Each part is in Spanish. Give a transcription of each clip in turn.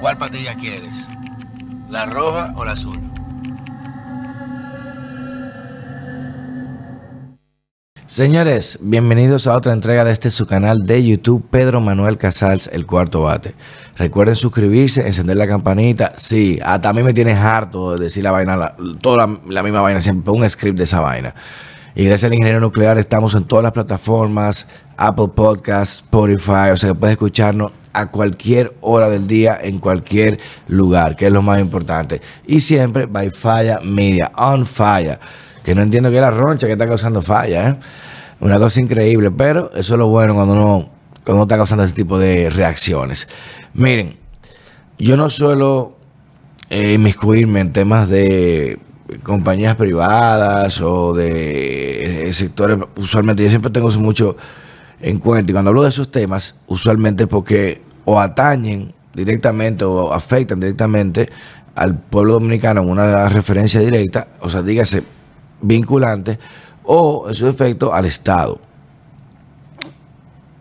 ¿Cuál patilla quieres? ¿La roja o la azul? Señores, bienvenidos a otra entrega de este su canal de YouTube, Pedro Manuel Casals, el cuarto bate. Recuerden suscribirse, encender la campanita. Sí, hasta a mí me tienes harto de decir la vaina, toda la, misma vaina, siempre un script de esa vaina. Y gracias al ingeniero nuclear estamos en todas las plataformas, Apple Podcasts, Spotify, o sea que puedes escucharnos a cualquier hora del día, en cualquier lugar, que es lo más importante. Y siempre by Falla Media, on fire que no entiendo qué es la roncha que está causando falla, ¿eh? Una cosa increíble, pero eso es lo bueno cuando uno, cuando está causando ese tipo de reacciones. Miren, yo no suelo eh, inmiscuirme en temas de compañías privadas o de eh, sectores, usualmente yo siempre tengo mucho en cuenta y cuando hablo de esos temas, usualmente porque o atañen directamente o afectan directamente al pueblo dominicano en una referencia directa, o sea, dígase vinculante o en su efecto al Estado.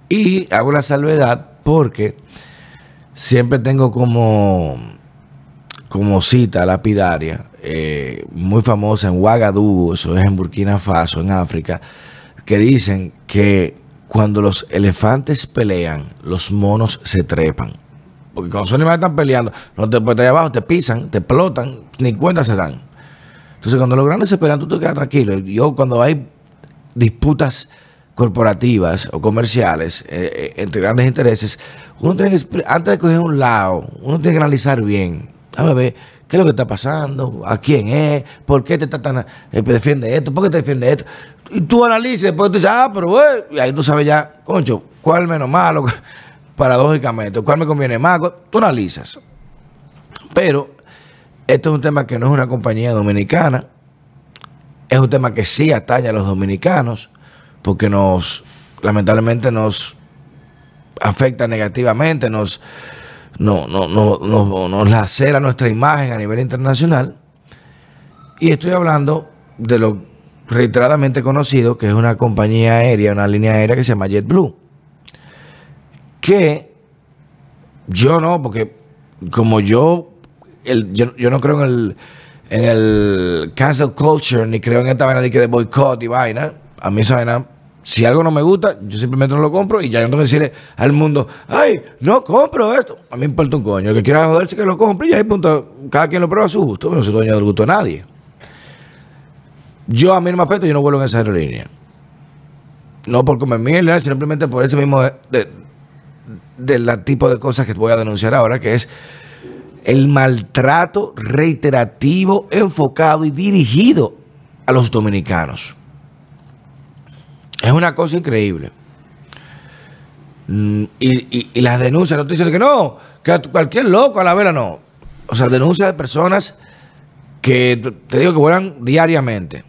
Y hago la salvedad porque siempre tengo como, como cita lapidaria, eh, muy famosa en Ouagadougou, eso es en Burkina Faso, en África, que dicen que cuando los elefantes pelean, los monos se trepan. Porque cuando los animales están peleando, no te puedes abajo, te pisan, te explotan, ni cuenta se dan. Entonces, cuando los grandes se pelean, tú te quedas tranquilo. Yo, cuando hay disputas corporativas o comerciales eh, eh, entre grandes intereses, uno tiene que, antes de coger un lado, uno tiene que analizar bien. Déjame ver qué es lo que está pasando, a quién es, por qué te está tan, eh, defiende esto, por qué te defiende esto. Y tú analices, después tú dices, ah, pero bueno, y ahí tú sabes ya, concho, cuál menos malo, paradójicamente, cuál me conviene más, tú analizas. Pero esto es un tema que no es una compañía dominicana, es un tema que sí atañe a los dominicanos, porque nos, lamentablemente, nos afecta negativamente, nos, no, no, no, nos lacera nuestra imagen a nivel internacional. Y estoy hablando de lo reiteradamente conocido, que es una compañía aérea, una línea aérea que se llama JetBlue. Que yo no, porque como yo yo, no creo en el, en el cancel culture, ni creo en esta vaina de que de boicot y vaina. A mí esa vaina, si algo no me gusta, yo simplemente no lo compro y ya no decirle al mundo, ay, no compro esto. A mí me importa un coño. El que quiera joderse que lo compre y ahí punto, cada quien lo prueba a su gusto. No soy dueño del gusto de nadie. Yo a mí no me afecta, yo no vuelvo en esa aerolínea. No por comer mierda, simplemente por ese mismo de, del tipo de cosas que voy a denunciar ahora, que es el maltrato reiterativo, enfocado y dirigido a los dominicanos. Es una cosa increíble. Mm, y, las denuncias, no te dicen que no, que cualquier loco a la vela no. O sea, denuncias de personas que te digo que vuelan diariamente.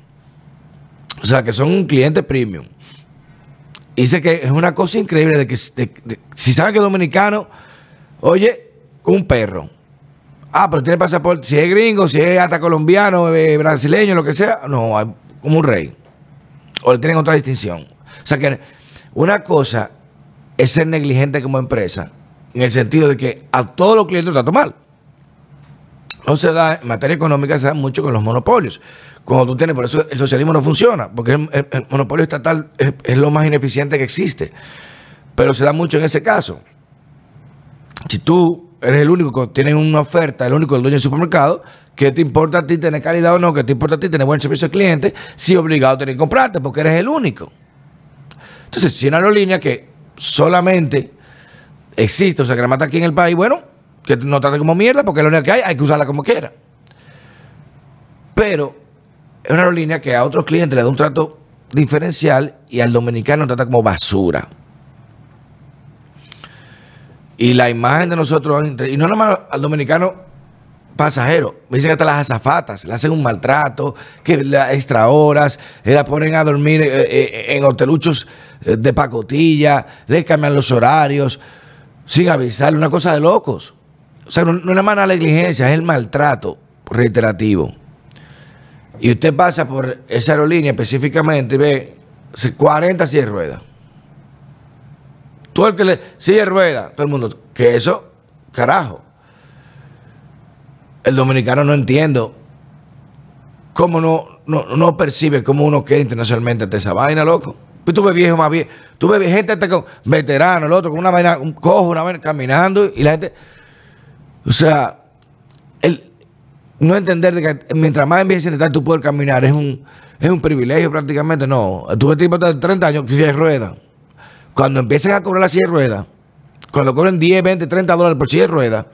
O sea, que son un cliente premium. Dice que es una cosa increíble de que si saben que es dominicano, oye, un perro Ah, pero tiene pasaporte. Si es gringo, si es hasta colombiano, eh, brasileño, lo que sea, no, como un rey. O le tienen otra distinción. O sea que una cosa es ser negligente como empresa, en el sentido de que a todos los clientes trato mal. No se da, en materia económica se da mucho con los monopolios. Cuando tú tienes, por eso el socialismo no funciona, porque el, monopolio estatal es lo más ineficiente que existe. Pero se da mucho en ese caso. Si tú eres el único que tiene una oferta, el único el dueño del supermercado, ¿qué te importa a ti tener calidad o no? ¿Qué te importa a ti tener buen servicio al cliente? Si obligado a tener que comprarte, porque eres el único. Entonces, si una aerolínea que solamente existe, o sea, que la mata aquí en el país, bueno, que no trate como mierda, porque es la única que hay, hay que usarla como quiera. Pero es una aerolínea que a otros clientes le da un trato diferencial y al dominicano trata como basura. Y la imagen de nosotros, y no nomás al dominicano pasajero, me dicen hasta las azafatas le hacen un maltrato, que la extra horas, la ponen a dormir eh, eh, en hoteluchos eh, de pacotilla, le cambian los horarios, sin avisarle, una cosa de locos. O sea, no, es nada más la negligencia, es el maltrato reiterativo. Y usted pasa por esa aerolínea específicamente y ve 40 de ruedas. Tú el que le sigue rueda, todo el mundo, que eso, carajo. El dominicano no entiendo cómo no, no, percibe cómo uno queda internacionalmente ante esa vaina, loco. Pues tú ves viejo más bien, tú ves gente hasta con veterano, el otro con una vaina, un cojo, una vaina caminando y la gente, o sea, el no entender de que mientras más envejeciente estás tú puedes caminar es un, es un privilegio prácticamente, no. Tú ves tipo de 30 años que si rueda. Cuando empiecen a cobrar la silla de ruedas, cuando cobren 10, 20, 30 dólares por silla de ruedas,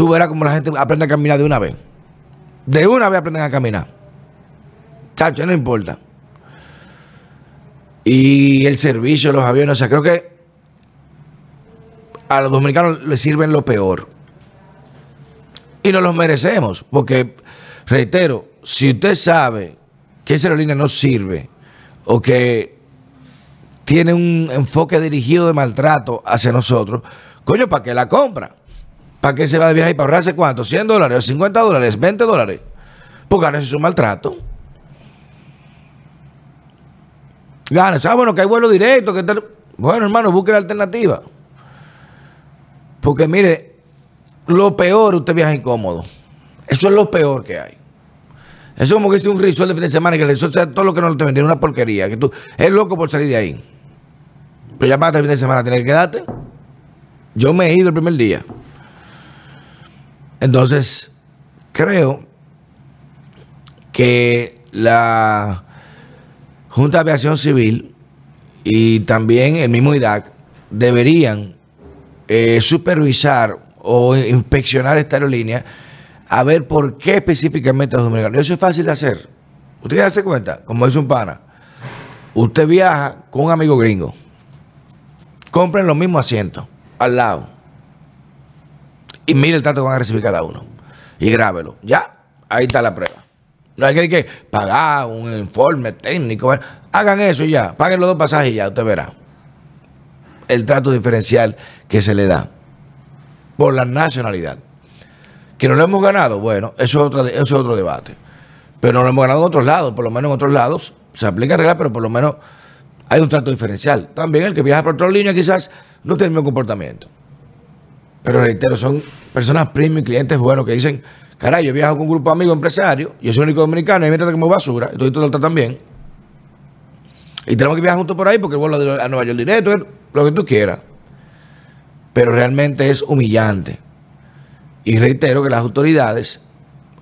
tú verás como la gente aprende a caminar de una vez. De una vez aprenden a caminar. Chacho, no importa. Y el servicio, los aviones, o sea, creo que a los dominicanos les sirven lo peor. Y nos los merecemos, porque, reitero, si usted sabe que esa aerolínea no sirve o que tiene un enfoque dirigido de maltrato hacia nosotros, coño, ¿para qué la compra? ¿Para qué se va de viaje para ahorrarse cuánto? ¿100 dólares? ¿50 dólares? ¿20 dólares? Pues ganes un maltrato. Ganes. Ah, bueno, que hay vuelo directo. Que Bueno, hermano, busque la alternativa. Porque mire, lo peor, usted viaja incómodo. Eso es lo peor que hay. Eso es como que es un risol de fin de semana y que el resort sea todo lo que no te vendieron, una porquería. Que tú eres loco por salir de ahí. Pero ya para el fin de semana tienes que quedarte. Yo me he ido el primer día. Entonces, creo que la Junta de Aviación Civil y también el mismo IDAC deberían eh, supervisar o inspeccionar esta aerolínea a ver por qué específicamente los dominicanos. Eso es fácil de hacer. Usted ya se cuenta, como dice un pana. Usted viaja con un amigo gringo compren los mismos asientos al lado. Y mire el trato que van a recibir cada uno. Y grábelo. Ya, ahí está la prueba. No hay que, pagar un informe técnico. Hagan eso y ya. Paguen los dos pasajes y ya, usted verá. El trato diferencial que se le da por la nacionalidad. Que no lo hemos ganado, bueno, eso es otro, eso es otro debate. Pero no lo hemos ganado en otros lados, por lo menos en otros lados se aplica reglas, pero por lo menos hay un trato diferencial. También el que viaja por otra línea quizás no tiene el mismo comportamiento. Pero reitero, son personas premium clientes buenos que dicen, caray, yo viajo con un grupo de amigos empresarios, yo soy el único dominicano y me tratan como basura, y todo esto tratan bien. Y tenemos que viajar juntos por ahí porque el vuelo a Nueva York directo, lo que tú quieras. Pero realmente es humillante. Y reitero que las autoridades,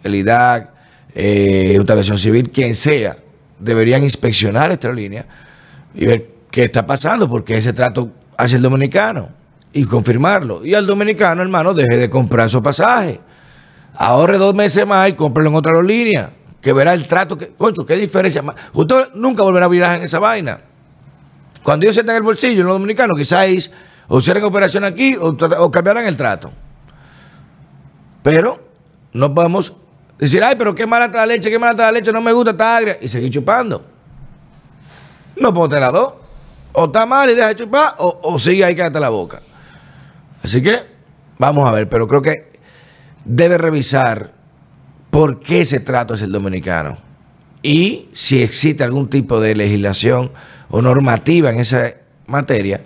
el IDAC, eh, Junta Civil, quien sea, deberían inspeccionar esta línea y ver qué está pasando, porque ese trato hace el dominicano y confirmarlo. Y al dominicano, hermano, deje de comprar su pasaje. Ahorre dos meses más y cómprelo en otra aerolínea, que verá el trato. Que, concho, qué diferencia. Usted nunca volverá a viajar en esa vaina. Cuando ellos en el bolsillo, los dominicanos, quizás o cierren operación aquí o, o cambiarán el trato. Pero no podemos decir, ay, pero qué mala la leche, qué mala la leche, no me gusta, está agria, y seguir chupando. No puedo tener las dos. O está mal y deja de chupar, o, sigue ahí cállate la boca. Así que vamos a ver, pero creo que debe revisar por qué ese trato es el dominicano y si existe algún tipo de legislación o normativa en esa materia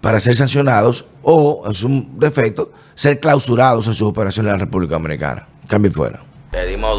para ser sancionados o, en su defecto, ser clausurados en sus operaciones en la República Dominicana. Cambio fuera. Pedimos